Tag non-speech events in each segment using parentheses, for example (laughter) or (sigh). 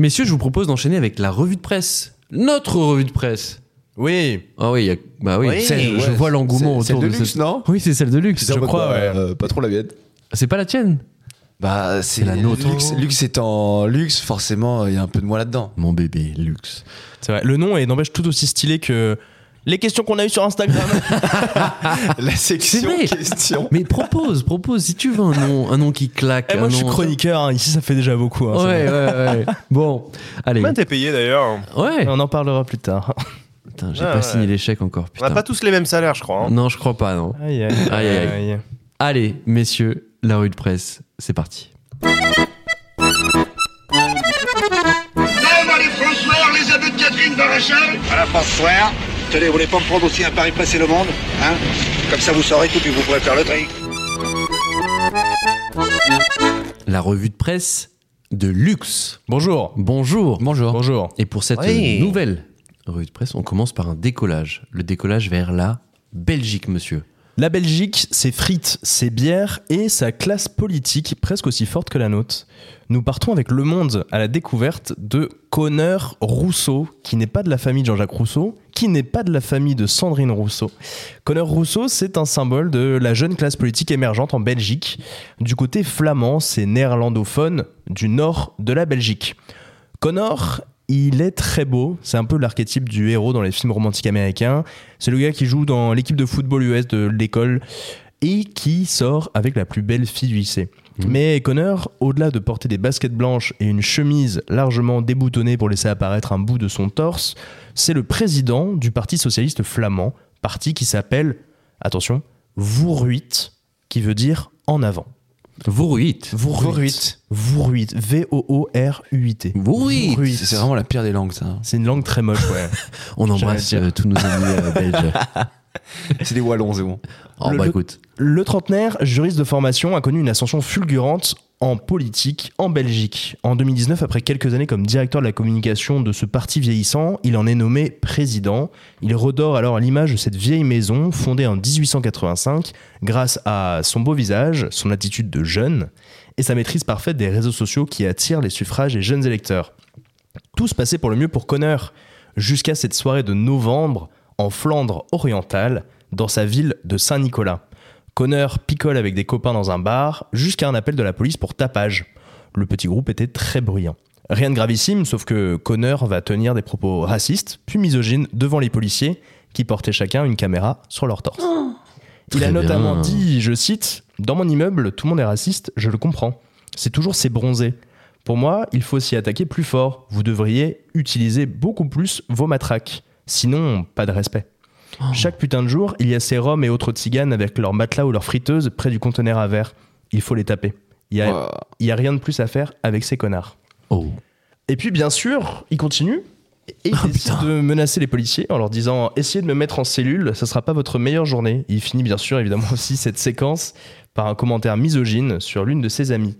Messieurs, je vous propose d'enchaîner avec la revue de presse. Notre revue de presse. Oui. Ah oui, il y a- bah oui. Oui, celle- je vois l'engouement c'est- autour celle de, de luxe, cette- non Oui, c'est celle de luxe. Je crois. ouais. euh, pas trop la mienne. C'est pas la tienne Bah, c'est la nôtre. Luxe, luxe étant luxe, forcément, il y a un peu de moi là-dedans. Mon bébé, luxe. C'est vrai. Le nom est n'empêche tout aussi stylé que les questions qu'on a eues sur Instagram. (laughs) La section vrai. question. Mais propose, propose, si tu veux un nom, un nom qui claque. Eh, moi, un je suis nom- chroniqueur. hein. Ici, ça fait déjà beaucoup. hein. Ouais, ouais, ouais. (laughs) Bon, allez. Combien t'es payé d'ailleurs Ouais. On en parlera plus tard. (laughs) Putain, j'ai Ah, pas ouais. signé l'échec encore. On n'a Putain. pas tous les mêmes salaires, je crois. hein. Non, je crois pas, non. Aïe, aïe, Aïe, aïe, Allez, messieurs, la rue de presse, c'est parti. Lève les François, les aveux de Catherine Barachal Voilà, François. Tenez, vous voulez pas me prendre aussi un pari passer le monde Hein? Comme ça, vous saurez tout, puis vous pourrez faire le tri. La revue de presse de luxe. Bonjour. Bonjour. Bonjour. Bonjour. Et pour cette Oui. nouvelle revue de presse, on commence par un décollage. Le décollage vers la Belgique, monsieur. La Belgique, c'est frites, c'est bière et sa classe politique presque aussi forte que la nôtre. Nous partons avec Le Monde à la découverte de Connor Rousseau, qui n'est pas de la famille de Jean-Jacques Rousseau, qui n'est pas de la famille de Sandrine Rousseau. Connor Rousseau, c'est un symbole de la jeune classe politique émergente en Belgique. Du côté flamand, c'est néerlandophone du nord de la Belgique. Connor, il est très beau. C'est un peu l'archétype du héros dans les films romantiques américains. C'est le gars qui joue dans l'équipe de football US de l'école et qui sort avec la plus belle fille du lycée. Mais Connor, au-delà de porter des baskets blanches et une chemise largement déboutonnée pour laisser apparaître un bout de son torse, c'est le président du Parti socialiste flamand, parti qui s'appelle, attention, Vooruit, qui veut dire en avant. Vooruit. Vooruit. Vooruit. V-O-O-R-U-I-T. Vooruit. C'est vraiment la pire des langues, ça. C'est une langue très moche, ouais. (laughs) On embrasse euh, tous nos amis euh, belges. (laughs) C'est des Wallons, c'est bon. Oh, Le- bah le- écoute. Le trentenaire, juriste de formation, a connu une ascension fulgurante en politique en Belgique. En 2019, après quelques années comme directeur de la communication de ce parti vieillissant, il en est nommé président. Il redore alors l'image de cette vieille maison fondée en 1885 grâce à son beau visage, son attitude de jeune et sa maîtrise parfaite des réseaux sociaux qui attirent les suffrages des jeunes électeurs. Tout se passait pour le mieux pour Connor, jusqu'à cette soirée de novembre en Flandre orientale, dans sa ville de Saint-Nicolas. Connor picole avec des copains dans un bar, jusqu'à un appel de la police pour tapage. Le petit groupe était très bruyant. Rien de gravissime, sauf que Connor va tenir des propos racistes, puis misogynes, devant les policiers, qui portaient chacun une caméra sur leur torse. Il a notamment bien. dit, je cite, Dans mon immeuble, tout le monde est raciste, je le comprends. C'est toujours ces bronzés. Pour moi, il faut s'y attaquer plus fort. Vous devriez utiliser beaucoup plus vos matraques. Sinon, pas de respect. Chaque putain de jour, il y a ces roms et autres tziganes avec leurs matelas ou leurs friteuses près du conteneur à verre. Il faut les taper. Il y a, Wow. rien de plus à faire avec ces connards. Oh. Et puis, bien sûr, il continue et il décide de menacer les policiers en leur disant Essayez de me mettre en cellule, ça sera pas votre meilleure journée. Il finit bien sûr, évidemment, (laughs) aussi cette séquence par un commentaire misogyne sur l'une de ses amies.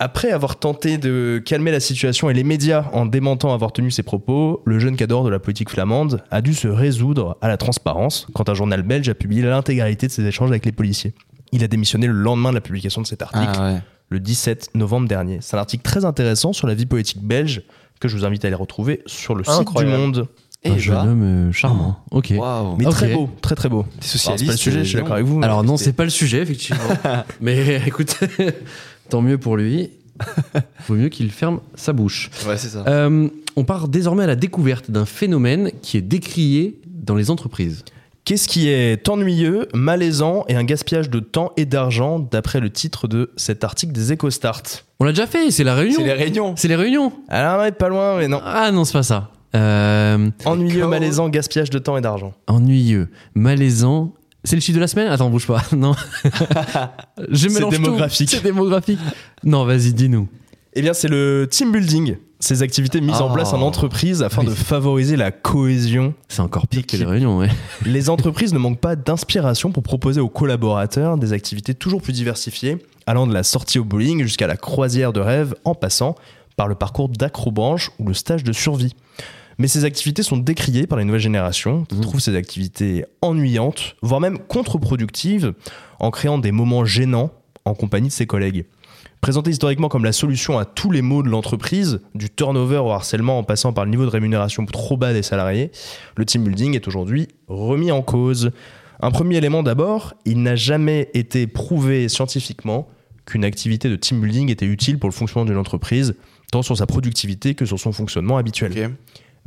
Après avoir tenté de calmer la situation et les médias en démentant avoir tenu ses propos, le jeune cadre de la politique flamande a dû se résoudre à la transparence quand un journal belge a publié l'intégralité de ses échanges avec les policiers. Il a démissionné le lendemain de la publication de cet article Ah ouais. le 17 novembre dernier. C'est un article très intéressant sur la vie politique belge que je vous invite à aller retrouver sur le site du Incroyable. Monde. Et un jeune bah, homme euh, charmant. Ok. Mais très beau, très très beau. Alors, socialiste. C'est pas le sujet, je suis d'accord avec vous. Alors non, c'est pas le sujet, effectivement. (laughs) Mais écoute, (laughs) tant mieux pour lui. (laughs) Vaut mieux qu'il ferme sa bouche. Ouais, c'est ça. Euh, on part désormais à la découverte d'un phénomène qui est décrié dans les entreprises. Qu'est-ce qui est ennuyeux, malaisant et un gaspillage de temps et d'argent d'après le titre de cet article des EcoStart On l'a déjà fait, c'est la réunion. C'est les réunions. C'est les réunions. Alors, on est pas loin, mais non. Ah non, c'est pas ça. Euh, Ennuyeux, malaisant, gaspillage de temps et d'argent. ennuyeux, malaisant. C'est le chiffre de la semaine? Attends, bouge pas. (laughs) Non. Je C'est mélange démographique. C'est démographique. Non, vas-y, dis-nous. Eh bien, c'est le team building, ces activités mises en place en entreprise afin Oui. de favoriser la cohésion C'est encore pire que les réunions, ouais. (laughs) Les entreprises ne manquent pas d'inspiration pour proposer aux collaborateurs des activités toujours plus diversifiées, allant de la sortie au bowling jusqu'à la croisière de rêve, en passant par le parcours d'acrobranche ou le stage de survie. Mais ces activités sont décriées par les nouvelles générations, qui trouvent ces activités ennuyantes, voire même contre-productives, en créant des moments gênants en compagnie de ses collègues. Présenté historiquement comme la solution à tous les maux de l'entreprise, du turnover au harcèlement en passant par le niveau de rémunération trop bas des salariés, le team building est aujourd'hui remis en cause. Un premier élément d'abord, il n'a jamais été prouvé scientifiquement qu'une activité de team building était utile pour le fonctionnement d'une entreprise, tant sur sa productivité que sur son fonctionnement habituel.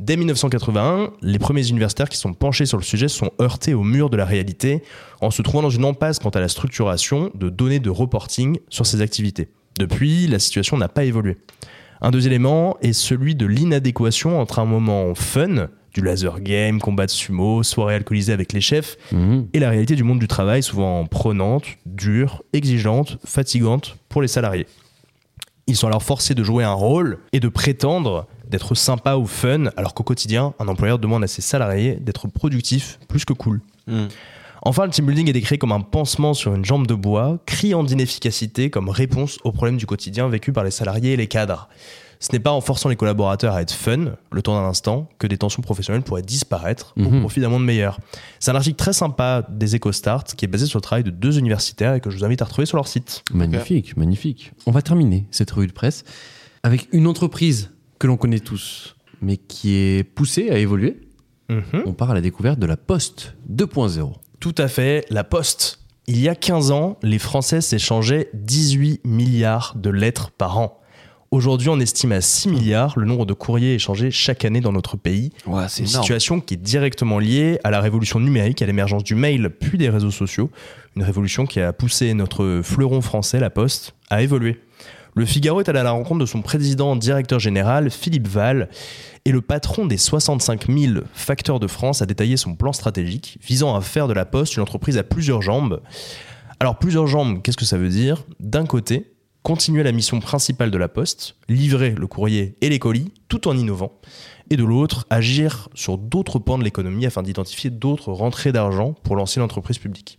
Dès 1981, les premiers universitaires qui sont penchés sur le sujet sont heurtés au mur de la réalité en se trouvant dans une impasse quant à la structuration de données de reporting sur ces activités. Depuis, la situation n'a pas évolué. Un deuxième élément est celui de l'inadéquation entre un moment fun, du laser game, combat de sumo, soirée alcoolisée avec les chefs, Mhm. et la réalité du monde du travail, souvent prenante, dure, exigeante, fatigante pour les salariés. Ils sont alors forcés de jouer un rôle et de prétendre d'être sympa ou fun, alors qu'au quotidien, un employeur demande à ses salariés d'être productifs plus que cool. Mm. Enfin, le team building est décrit comme un pansement sur une jambe de bois, criant d'inefficacité comme réponse aux problèmes du quotidien vécus par les salariés et les cadres. Ce n'est pas en forçant les collaborateurs à être fun, le temps d'un instant, que des tensions professionnelles pourraient disparaître au Mhm. profit d'un monde meilleur. C'est un article très sympa des EcoStart qui est basé sur le travail de deux universitaires et que je vous invite à retrouver sur leur site. Magnifique, magnifique. On va terminer cette revue de presse avec une entreprise que l'on connaît tous, mais qui est poussée à évoluer. Mhm. On part à la découverte de la Poste 2.0. Tout à fait, la Poste. Il y a 15 ans, les Français s'échangeaient 18 milliards de lettres par an. Aujourd'hui, on estime à 6 milliards le nombre de courriers échangés chaque année dans notre pays. Ouais, c'est une énorme. situation qui est directement liée à la révolution numérique, à l'émergence du mail puis des réseaux sociaux. Une révolution qui a poussé notre fleuron français, la Poste, à évoluer. Le Figaro est allé à la rencontre de son président directeur général, Philippe Val, et le patron des 65 000 facteurs de France a détaillé son plan stratégique visant à faire de la Poste une entreprise à plusieurs jambes. Alors plusieurs jambes, qu'est-ce que ça veut dire? D'un côté, continuer la mission principale de la Poste, livrer le courrier et les colis, tout en innovant. Et de l'autre, agir sur d'autres pans de l'économie afin d'identifier d'autres rentrées d'argent pour lancer l'entreprise publique.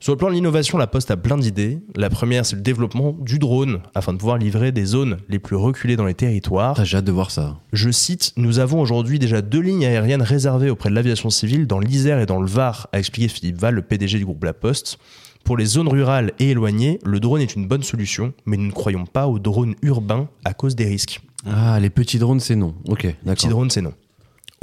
Sur le plan de l'innovation, la Poste a plein d'idées. La première, c'est le développement du drone afin de pouvoir livrer des zones les plus reculées dans les territoires. Ah, J'ai hâte de voir ça. Je cite, nous avons aujourd'hui déjà deux lignes aériennes réservées auprès de l'aviation civile dans l'Isère et dans le Var, a expliqué Philippe Val, le PDG du groupe La Poste. Pour les zones rurales et éloignées, le drone est une bonne solution, mais nous ne croyons pas au drone urbain à cause des risques. Ah, les petits drones, c'est non. Ok, Les petits d'accord. drones, c'est non.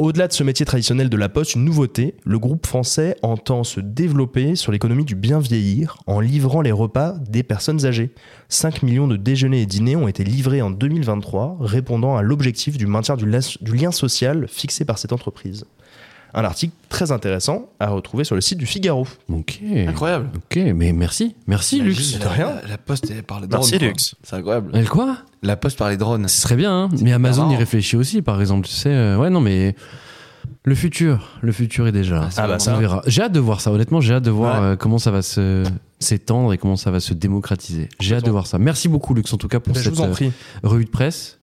Au-delà de ce métier traditionnel de la poste, une nouveauté, le groupe français entend se développer sur l'économie du bien vieillir en livrant les repas des personnes âgées. 5 millions de déjeuners et dîners ont été livrés en 2023, répondant à l'objectif du maintien du, du lien social fixé par cette entreprise. Un article très intéressant à retrouver sur le site du Figaro. Ok. Incroyable. Ok, mais merci. Merci, Lux. La, la- la poste, elle parle drone. Merci, quoi. Lux. C'est incroyable. Elle quoi La poste parlait drone. Ce serait bien, hein. mais Amazon y réfléchit aussi, par exemple. Tu sais, euh, ouais, non, mais le futur, le futur est déjà. là. Ah, c'est Ah bah ça. On verra. J'ai hâte de voir ça. Honnêtement, j'ai hâte de voir Ouais. euh, comment ça va se s'étendre et comment ça va se démocratiser. J'ai hâte de voir ça. Merci beaucoup, Lux, en tout cas, pour Ben, cette euh, revue de presse.